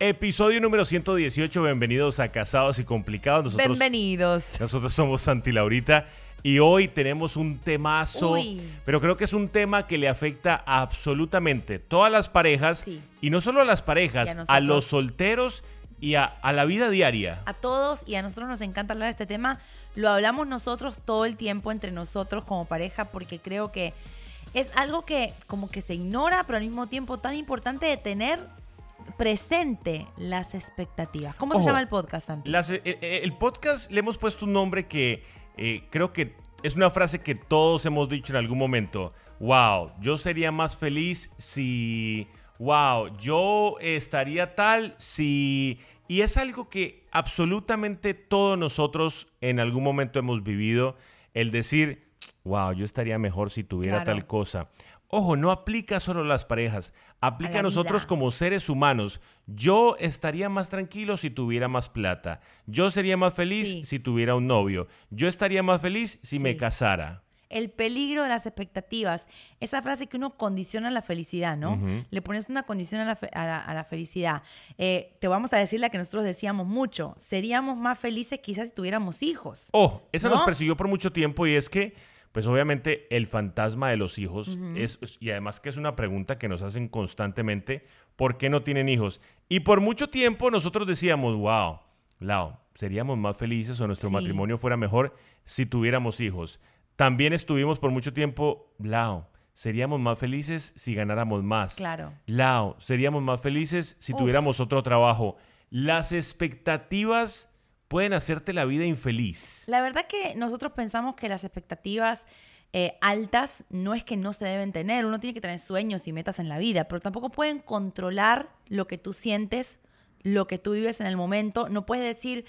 Episodio número 118, bienvenidos a Casados y Complicados. Nosotros, Bienvenidos. Nosotros somos Santi Laurita y hoy tenemos un temazo, pero creo que es un tema que le afecta a absolutamente todas las parejas y no solo a las parejas, a, los solteros y a, a, la vida diaria. A todos y a nosotros nos encanta hablar de este tema. Lo hablamos nosotros todo el tiempo entre nosotros como pareja porque creo que es algo que como que se ignora, pero al mismo tiempo tan importante de tener presente las expectativas. ¿Cómo se llama el podcast, Santi? Eh, eh, el, podcast le hemos puesto un nombre que eh, creo que es una frase que todos hemos dicho en algún momento. Wow, yo sería más feliz si... Wow, yo estaría tal si... Y es algo que absolutamente todos nosotros en algún momento hemos vivido. El decir, wow, yo estaría mejor si tuviera tal cosa. Ojo, no aplica solo a las parejas, aplica a, nosotros como seres humanos. Yo estaría más tranquilo si tuviera más plata. Yo sería más feliz si tuviera un novio. Yo estaría más feliz si me casara. El peligro de las expectativas. Esa frase que uno condiciona la felicidad, ¿no? Le pones una condición a la, felicidad. Eh, te vamos a decir la que nosotros decíamos mucho. Seríamos más felices quizás si tuviéramos hijos. Oh, esa nos persiguió por mucho tiempo y es que pues obviamente el fantasma de los hijos es, y además que es una pregunta que nos hacen constantemente, ¿por qué no tienen hijos? Y por mucho tiempo nosotros decíamos, wow, Lao, seríamos más felices o nuestro matrimonio fuera mejor si tuviéramos hijos. También estuvimos por mucho tiempo, Lao, seríamos más felices si ganáramos más. Claro. Lao, seríamos más felices si tuviéramos otro trabajo. Las expectativas pueden hacerte la vida infeliz. La verdad que nosotros pensamos que las expectativas eh, altas no es que no se deben tener, uno tiene que tener sueños y metas en la vida, pero tampoco pueden controlar lo que tú sientes, lo que tú vives en el momento. No puedes decir,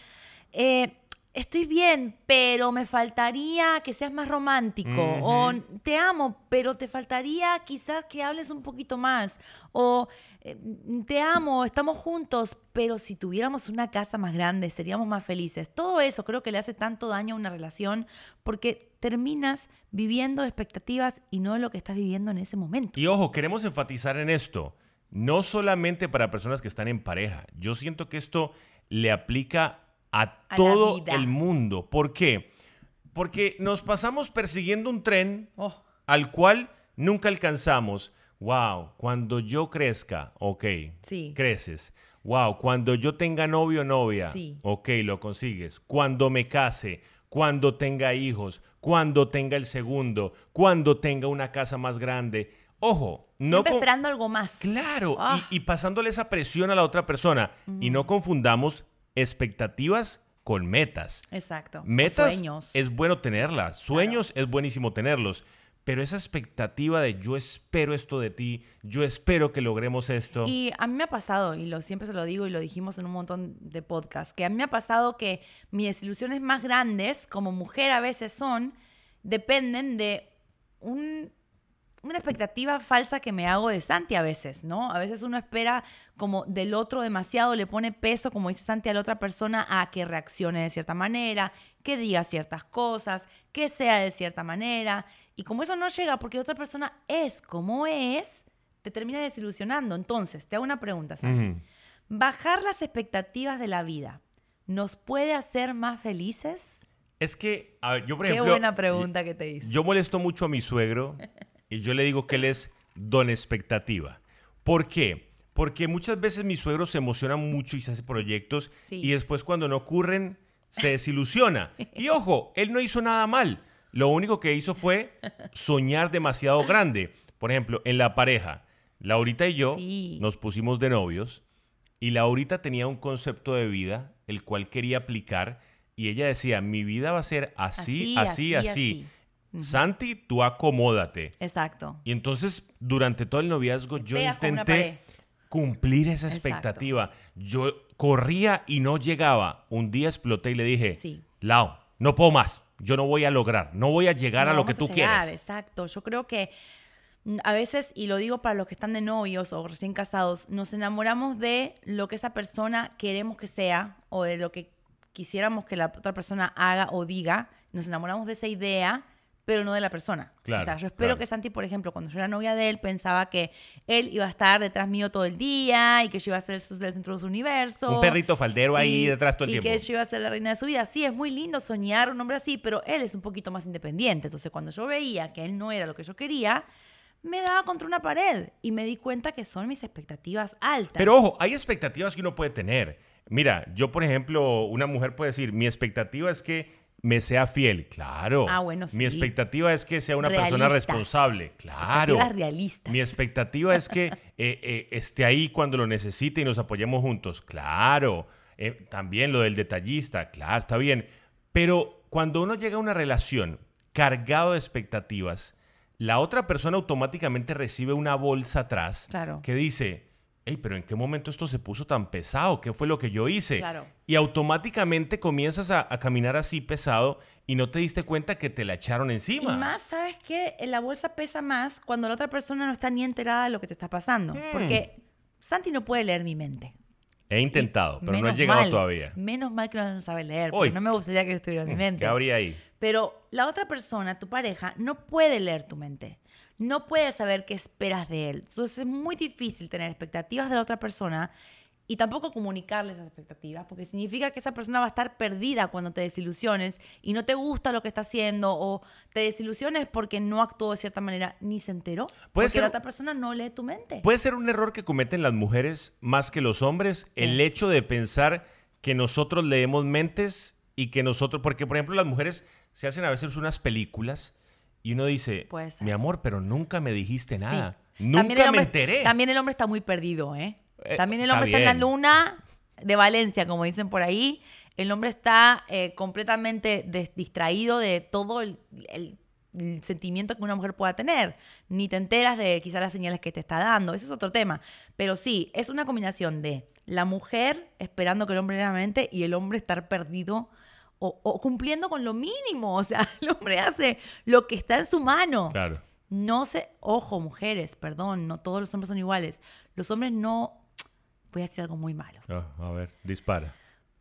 eh, estoy bien, pero me faltaría que seas más romántico. O te amo, pero te faltaría quizás que hables un poquito más. O eh, te amo, estamos juntos, pero si tuviéramos una casa más grande, seríamos más felices. Todo eso creo que le hace tanto daño a una relación porque terminas viviendo expectativas y no lo que estás viviendo en ese momento. Y ojo, queremos enfatizar en esto. No solamente para personas que están en pareja. Yo siento que esto le aplica a, todo el mundo. ¿Por qué? Porque nos pasamos persiguiendo un tren oh. al cual nunca alcanzamos. Wow, cuando yo crezca, ok, sí. creces. Wow, cuando yo tenga novio o novia, sí. ok, lo consigues. Cuando me case, cuando tenga hijos, cuando tenga el segundo, cuando tenga una casa más grande. Ojo, no esperando algo más. Claro, y, ah. y, pasándole esa presión a la otra persona. Y no confundamos expectativas con metas. Exacto. Metas sueños. es bueno tenerlas, sueños es buenísimo tenerlos, pero esa expectativa de yo espero esto de ti, yo espero que logremos esto. Y a mí me ha pasado, y lo, siempre se lo digo y lo dijimos en un montón de podcasts, que a mí me ha pasado que mis desilusiones más grandes, como mujer a veces son, dependen de un una expectativa falsa que me hago de Santi a veces, ¿no? A veces uno espera como del otro demasiado, le pone peso, como dice Santi, a la otra persona a que reaccione de cierta manera, que diga ciertas cosas, que sea de cierta manera. Y como eso no llega porque la otra persona es como es, te termina desilusionando. Entonces, te hago una pregunta, Santi. ¿Bajar las expectativas de la vida nos puede hacer más felices? Es que, a ver, yo por ejemplo... Qué buena pregunta que te hice. Yo molesto mucho a mi suegro y yo le digo que él es don expectativa. ¿Por qué? Porque muchas veces mi suegro se emociona mucho y se hace proyectos y después cuando no ocurren se desilusiona. Y ojo, él no hizo nada mal. Lo único que hizo fue soñar demasiado grande. Por ejemplo, en la pareja, Laurita y yo nos pusimos de novios y Laurita tenía un concepto de vida el cual quería aplicar y ella decía, mi vida va a ser así, así. así. Santi, tú acomódate. Exacto. Y entonces, durante todo el noviazgo, yo intenté cumplir esa expectativa. Yo corría y no llegaba. Un día exploté y le dije, sí. Lao, no puedo más. Yo no voy a lograr, no voy a llegar a lo que tú quieres. Exacto. Yo creo que mm, a veces, y lo digo para los que están de novios o recién casados, nos enamoramos de lo que esa persona queremos que sea o de lo que quisiéramos que la otra persona haga o diga. Nos enamoramos de esa idea pero no de la persona. Claro, o sea, yo espero claro. que Santi, por ejemplo, cuando yo era novia de él, pensaba que él iba a estar detrás mío todo el día y que yo iba a ser el, centro de su universo. Un perrito faldero ahí Y- detrás todo el y tiempo. que yo iba a ser la reina de su vida. Sí, es muy lindo soñar un hombre así, pero él es un poquito más independiente. Entonces, cuando yo veía que él no era lo que yo quería, me daba contra una pared y me di cuenta que son mis expectativas altas. Pero ojo, hay expectativas que uno puede tener. Mira, yo por ejemplo, una mujer puede decir, mi expectativa es que me sea fiel. Claro. Ah, bueno, Mi sí. expectativa es que sea una persona responsable. Claro. Realistas. Mi expectativa es que eh, eh, esté ahí cuando lo necesite y nos apoyemos juntos. Claro. Eh, también lo del detallista. Claro, está bien. Pero cuando uno llega a una relación cargado de expectativas, la otra persona automáticamente recibe una bolsa atrás Claro. que dice, hey, pero ¿en qué momento esto se puso tan pesado? ¿Qué fue lo que yo hice? Claro. Y automáticamente comienzas a, a caminar así pesado y no te diste cuenta que te la echaron Y encima. más, ¿sabes qué? La bolsa pesa más cuando la otra persona no está ni enterada de lo que te está pasando. Hmm. Porque Santi no puede leer mi mente. He intentado, Y pero no he llegado mal, todavía. Menos mal que no sabe leer, porque no me gustaría que estuviera en mi mente. ¿Qué habría ahí? Pero la otra persona, tu pareja, no puede leer tu mente. No puede saber qué esperas de él. Entonces es muy difícil tener expectativas de la otra persona y tampoco comunicarle esas expectativas, porque significa que esa persona va a estar perdida cuando te desilusiones y no te gusta lo que está haciendo o te desilusiones porque no actuó de cierta manera ni se enteró. Puede porque ser- la otra persona no lee tu mente. Puede ser un error que cometen las mujeres más que los hombres, el hecho de pensar que nosotros leemos mentes y que nosotros, porque por ejemplo las mujeres se hacen a veces unas películas y uno dice, mi amor, pero nunca me dijiste nada, Sí. nunca También me enteré. También el hombre está muy perdido, ¿eh? Eh, También el hombre está, en la luna de Valencia, como dicen por ahí. El hombre está eh, completamente des- distraído de todo el, el- el sentimiento que una mujer pueda tener. Ni te enteras de quizás las señales que te está dando. Eso es otro tema. Pero sí, es una combinación de la mujer esperando que el hombre la mente y el hombre estar perdido o, o cumpliendo con lo mínimo. O sea, el hombre hace lo que está en su mano. Claro. No se, ojo, mujeres, perdón, no todos los hombres son iguales. Los hombres no, voy a decir algo muy malo. Ah, a ver, dispara.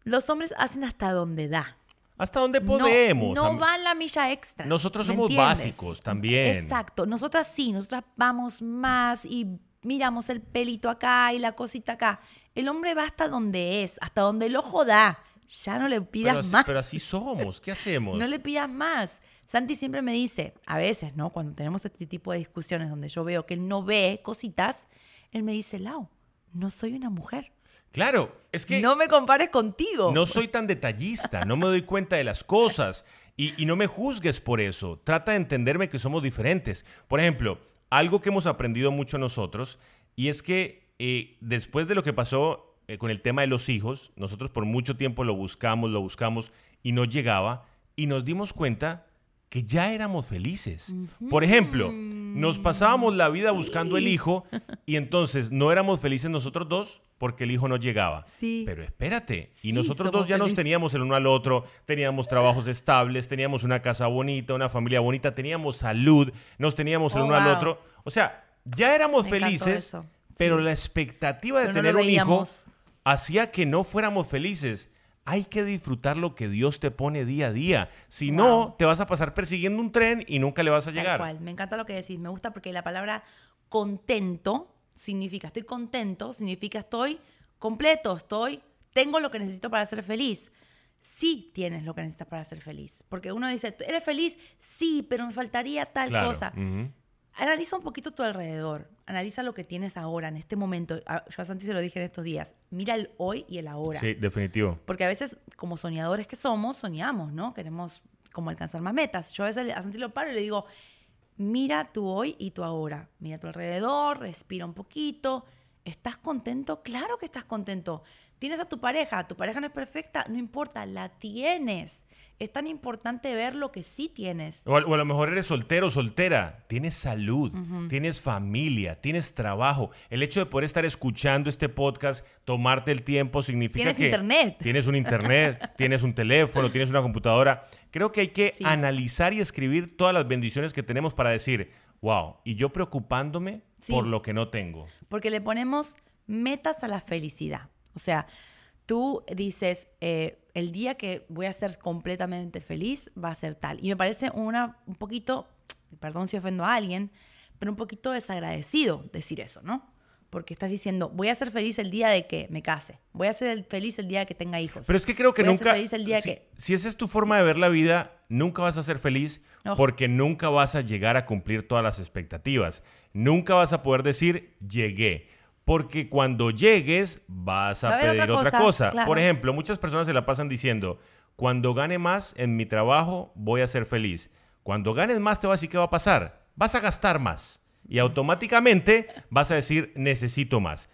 Los hombres hacen hasta donde da. ¿Hasta dónde No- podemos? No, Am- van la milla extra. Nosotros ¿me somos entiendes? básicos también. Exacto. Nosotras sí, nosotras vamos más y miramos el pelito acá y la cosita acá. El hombre va hasta donde es, hasta donde el ojo da. Ya no le pidas pero, así, más. pero así somos, ¿qué hacemos? No le pidas más. Santi siempre me dice, a veces, ¿no? Cuando tenemos este tipo de discusiones donde yo veo que él no ve cositas, él me dice, Lau, no soy una mujer. Claro, es que No me compares contigo. No soy tan detallista, no me doy cuenta de las cosas y, y no me juzgues por eso. Trata de entenderme que somos diferentes. Por ejemplo, algo que hemos aprendido mucho nosotros y es que eh, después de lo que pasó eh, con el tema de los hijos, nosotros por mucho tiempo lo buscamos, lo buscamos y no llegaba y nos dimos cuenta que ya éramos felices. Por ejemplo, nos pasábamos la vida buscando el hijo y entonces no éramos felices nosotros dos porque el hijo no llegaba. Sí. Pero espérate, y nosotros dos ya nos teníamos el uno al otro, teníamos trabajos estables, teníamos una casa bonita, una familia bonita, teníamos salud, nos teníamos el Oh, uno al otro. O sea, ya éramos Me felices, pero la expectativa de Pero tener un hijo. Hacía que no fuéramos felices. Hay que disfrutar lo que Dios te pone día a día. Si Wow. no, te vas a pasar persiguiendo un tren y nunca le vas a Tal llegar. cual. Me encanta lo que decís. Me gusta porque la palabra contento significa estoy contento, significa estoy completo, estoy, tengo lo que necesito para ser feliz. Sí tienes lo que necesitas para ser feliz. Porque uno dice, ¿eres feliz? Sí, pero me faltaría tal Claro. cosa. Analiza un poquito tu alrededor. Analiza lo que tienes ahora, en este momento. Ah, Yo a Santi se lo dije en estos días. Mira el hoy y el ahora. Sí, definitivo. Porque a veces, como soñadores que somos, soñamos, ¿no? Queremos como alcanzar más metas. Yo a veces a Santi lo paro y le digo, mira tu hoy y tu ahora. Mira tu alrededor, respira un poquito. ¿Estás contento? Claro que estás contento. Tienes a tu pareja, tu pareja no es perfecta, no importa, la tienes. Es tan importante ver lo que sí tienes. O a, o a lo mejor eres soltero o soltera. Tienes salud, tienes familia, tienes trabajo. El hecho de poder estar escuchando este podcast, tomarte el tiempo, significa Tienes que internet. tienes un internet, tienes un teléfono, tienes una computadora. Creo que hay que Sí. analizar y escribir todas las bendiciones que tenemos para decir, wow, y yo preocupándome Sí. por lo que no tengo. Porque le ponemos metas a la felicidad. O sea, tú dices, eh, el día que voy a ser completamente feliz va a ser tal. Y me parece una, un poquito, perdón si ofendo a alguien, pero un poquito desagradecido decir eso, ¿no? Porque estás diciendo, voy a ser feliz el día de que me case, voy a ser feliz el día de que tenga hijos. Pero es que creo que voy nunca... A ser feliz el día si, que... si esa es tu forma de ver la vida, nunca vas a ser feliz porque nunca vas a llegar a cumplir todas las expectativas. Nunca vas a poder decir, llegué. Porque cuando llegues, vas a, Va a haber pedir otra otra cosa, claro. Por ejemplo, muchas personas se la pasan diciendo, cuando gane más en mi trabajo, voy a ser feliz. Cuando ganes más, te va a decir qué va a pasar. Vas a gastar más. Y automáticamente vas a decir, necesito más.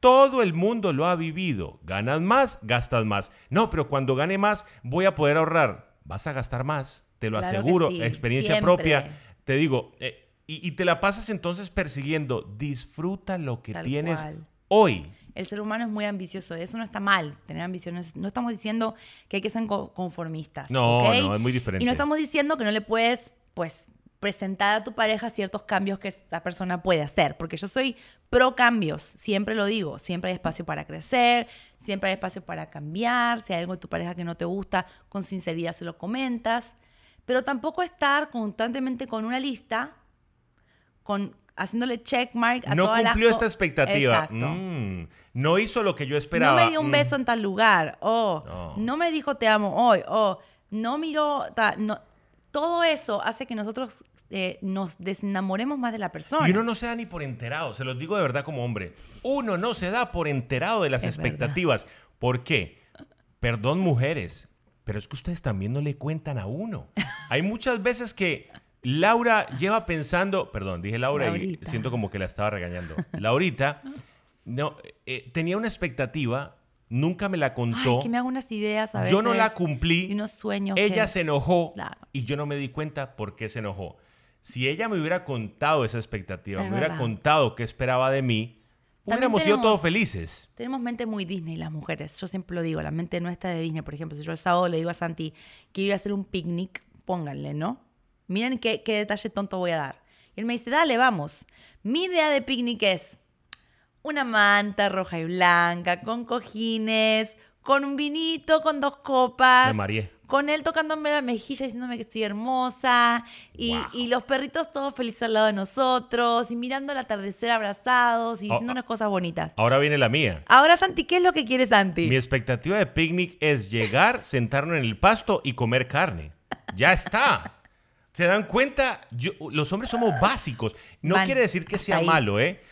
Todo el mundo lo ha vivido. Ganas más, gastas más. No, pero cuando gane más, voy a poder ahorrar. Vas a gastar más, te lo Claro aseguro. sí, Experiencia siempre. propia. Te digo, eh, y, y te la pasas entonces persiguiendo. Disfruta lo que Tal tienes cual. hoy. El ser humano es muy ambicioso, eso no está mal, tener ambiciones. No estamos diciendo que hay que ser co- conformistas. No, ¿ok? no, es muy diferente. Y no estamos diciendo que no le puedes, pues, presentar a tu pareja ciertos cambios que esta persona puede hacer, porque yo soy pro cambios, siempre lo digo, siempre hay espacio para crecer, siempre hay espacio para cambiar, si hay algo de tu pareja que no te gusta, con sinceridad se lo comentas, pero tampoco estar constantemente con una lista, con haciéndole checkmark a No todas cumplió esta expectativa. Exacto. Mm, no hizo lo que yo esperaba. No me dio un Mm. beso en tal lugar. O No. no. me dijo te amo hoy. O no miró. ta- no. Todo eso hace que nosotros eh, nos desenamoremos más de la persona. Y uno no se da ni por enterado, se los digo de verdad como hombre. Uno no se da por enterado de las Es expectativas. ¿Por qué? Perdón, mujeres, pero es que ustedes también no le cuentan a uno. Hay muchas veces que Laura lleva pensando, perdón, dije Laura Laurita. y siento como que la estaba regañando. Laurita, no, eh, tenía una expectativa, nunca me la contó. Ay, que me hago unas ideas a veces. Yo no la cumplí. Y unos sueños. Ella que- se enojó Claro. y yo no me di cuenta por qué se enojó. Si ella me hubiera contado esa expectativa, Es me hubiera contado qué esperaba de mí, También hubiéramos sido tenemos- todos felices. Tenemos mente muy Disney las mujeres. Yo siempre lo digo, la mente nuestra de Disney. Por ejemplo, si yo el sábado le digo a Santi, quiero ir a hacer un picnic, pónganle, ¿no? Miren qué, qué detalle tonto voy a dar. Y él me dice, dale, vamos. Mi idea de picnic es una manta roja y blanca, con cojines, con un vinito, con dos copas. Me mareé. Con él tocándome la mejilla diciéndome que estoy hermosa. Y, Wow. y los perritos todos felices al lado de nosotros. Y mirando el atardecer abrazados y Oh, diciéndonos cosas bonitas. Ahora viene la mía. Ahora, Santi, ¿qué es lo que quiere Santi? Mi expectativa de picnic es llegar, sentarnos en el pasto y comer carne. Ya está. ¿Se dan cuenta? Yo- los hombres somos básicos. No Van quiere decir que sea ahí. malo, ¿eh?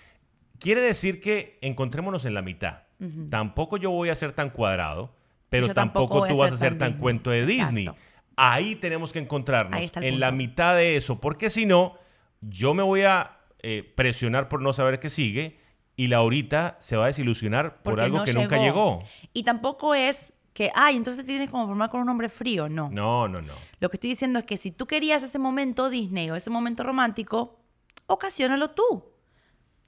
Quiere decir que encontrémonos en la mitad. Tampoco yo voy a ser tan cuadrado, pero yo tampoco tú vas a ser tan cuento de Disney. Exacto. Ahí tenemos que encontrarnos, en punto. la mitad de eso, porque si no, yo me voy a eh, presionar por no saber qué sigue y Laurita se va a desilusionar por Porque algo no que nunca llegó. Y tampoco es que, ay, entonces te tienes que conformar con un hombre frío. No. No, no, no. Lo que estoy diciendo es que si tú querías ese momento Disney o ese momento romántico, ocasionalo tú.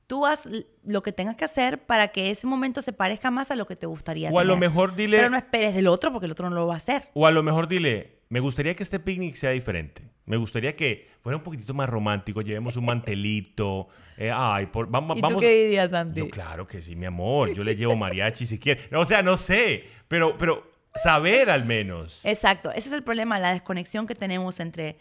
Tú haz lo que tengas que hacer para que ese momento se parezca más a lo que te gustaría O a lo mejor dile- Pero no esperes del otro porque el otro no lo va a hacer. O a lo mejor dile, me gustaría que este picnic sea diferente. Me gustaría que fuera un poquitito más romántico, llevemos un mantelito. eh, ay, por, vamos, ¿Y vamos. tú qué dirías, Santi? Yo, claro que sí, mi amor. Yo le llevo mariachi si quiere. No, o sea, no sé. Pero, pero saber al menos. Exacto, ese es el problema, la desconexión que tenemos entre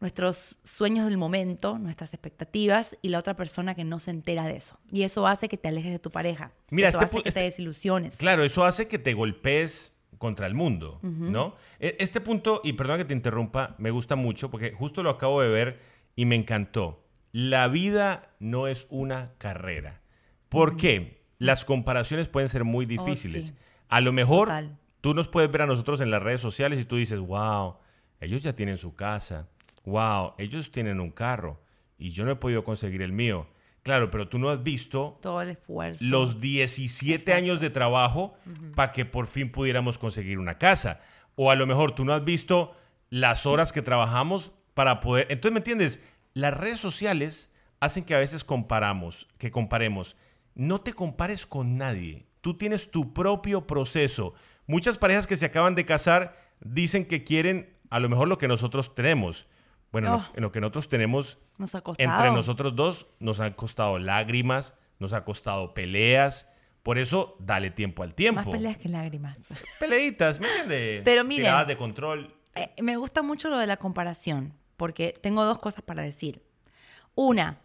nuestros sueños del momento, nuestras expectativas y la otra persona que no se entera de eso. Y eso hace que te alejes de tu pareja. Mira, eso este hace que este- te desilusiones. Claro, eso hace que te golpees contra el mundo, ¿no? E- Este punto, y perdón que te interrumpa, me gusta mucho porque justo lo acabo de ver y me encantó. La vida no es una carrera. ¿Por qué? Las comparaciones pueden ser muy difíciles. sí. A lo mejor Total. tú nos puedes ver a nosotros en las redes sociales y tú dices, wow, ellos ya tienen su casa, wow, ellos tienen un carro y yo no he podido conseguir el mío. Claro, pero tú no has visto Todo el esfuerzo. los 17 Exacto. años de trabajo para que por fin pudiéramos conseguir una casa. O a lo mejor tú no has visto las horas que trabajamos para poder... Entonces, ¿me entiendes? Las redes sociales hacen que a veces comparamos, que comparemos. No te compares con nadie. Tú tienes tu propio proceso. Muchas parejas que se acaban de casar dicen que quieren a lo mejor lo que nosotros tenemos. Bueno, Oh. lo, en lo que nosotros tenemos Nos ha entre nosotros dos nos han costado lágrimas, nos ha costado peleas, Por eso, dale tiempo al tiempo. Más peleas que lágrimas. Peleitas, ¿me entiendes? Pero miren- Tiradas de control. Eh, me gusta mucho lo de la comparación, porque tengo dos cosas para decir. Una,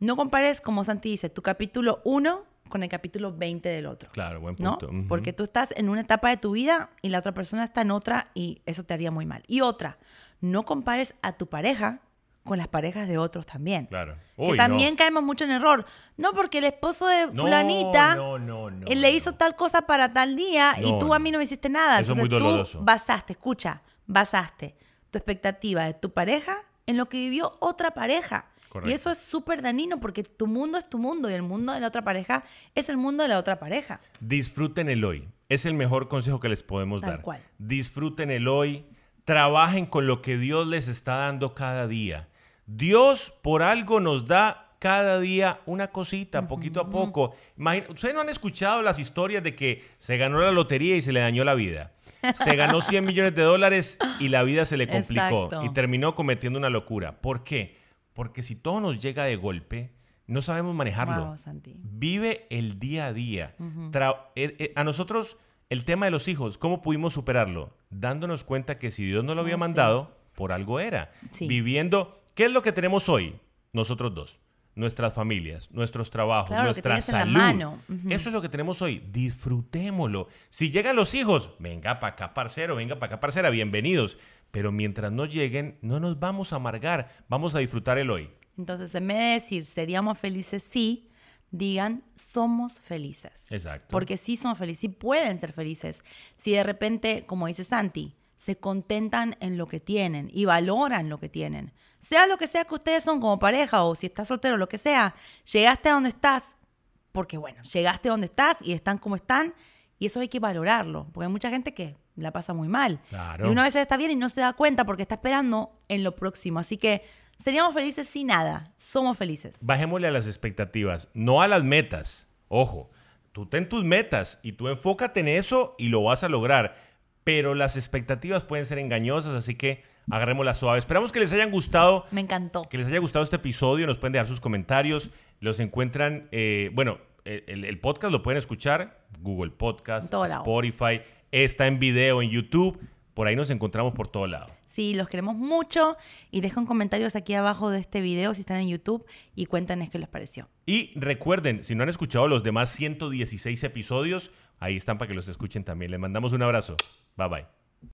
no compares, como Santi dice, tu capítulo 1 con el capítulo 20 del otro. Claro, buen ¿no? punto. Ujú. Porque tú estás en una etapa de tu vida y la otra persona está en otra y eso te haría muy mal. Y otra, no compares a tu pareja con las parejas de otros también. Claro. que Uy, también no. caemos mucho en error. No porque el esposo de No, fulanita no, él le no. hizo tal cosa para tal día y tú a mí no me hiciste nada. Eso es muy doloroso. tú basaste, escucha, basaste tu expectativa de tu pareja en lo que vivió otra pareja. Correcto. Y eso es súper dañino porque tu mundo es tu mundo y el mundo de la otra pareja es el mundo de la otra pareja. Disfruten el hoy. Es el mejor consejo que les podemos Tal dar. cual. Disfruten el hoy. Trabajen con lo que Dios les está dando cada día. Dios por algo nos da cada día una cosita, poquito a poco. Ustedes no han escuchado las historias de que se ganó la lotería y se le dañó la vida. Se ganó 100 millones de dólares y la vida se le complicó Exacto. y terminó cometiendo una locura. ¿Por qué? Porque si todo nos llega de golpe, no sabemos manejarlo. Wow. Vive el día a día. Eh, eh, a nosotros, el tema de los hijos, ¿cómo pudimos superarlo? Dándonos cuenta que si Dios no lo había Oh, sí. mandado, por algo era. Sí. Viviendo, ¿qué es lo que tenemos hoy? Nosotros dos. Nuestras familias, nuestros trabajos, Claro, nuestra salud. mano. Ujú. Eso es lo que tenemos hoy. Disfrutémoslo. Si llegan los hijos, venga para acá, parcero, venga para acá, parcera, bienvenidos. Pero mientras no lleguen, no nos vamos a amargar, vamos a disfrutar el hoy. Entonces, en vez de decir seríamos felices sí, digan somos felices. Exacto. Porque sí somos felices, sí pueden ser felices. Si de repente, como dice Santi, se contentan en lo que tienen y valoran lo que tienen. Sea lo que sea que ustedes son como pareja o si estás soltero, lo que sea, llegaste a donde estás, porque bueno, llegaste a donde estás y están como están y eso hay que valorarlo, porque hay mucha gente que la pasa muy mal. Claro. Y una vez está bien y no se da cuenta porque está esperando en lo próximo. Así que seríamos felices sin nada, somos felices. Bajémosle a las expectativas, no a las metas. Ojo, tú ten tus metas y tú enfócate en eso y lo vas a lograr. Pero las expectativas pueden ser engañosas, así que agarrémoslas suave. Esperamos que les hayan gustado, Me encantó. que les haya gustado este episodio. Nos pueden dejar sus comentarios. Los encuentran, eh, bueno, el, el podcast lo pueden escuchar, Google Podcast, lado. Spotify, está en video en YouTube. Por ahí nos encontramos por todo lado. Sí, los queremos mucho y dejen comentarios aquí abajo de este video si están en YouTube y cuéntanos qué les pareció. Y recuerden, si no han escuchado los demás 116 episodios, ahí están para que los escuchen también. Les mandamos un abrazo. Bye bye.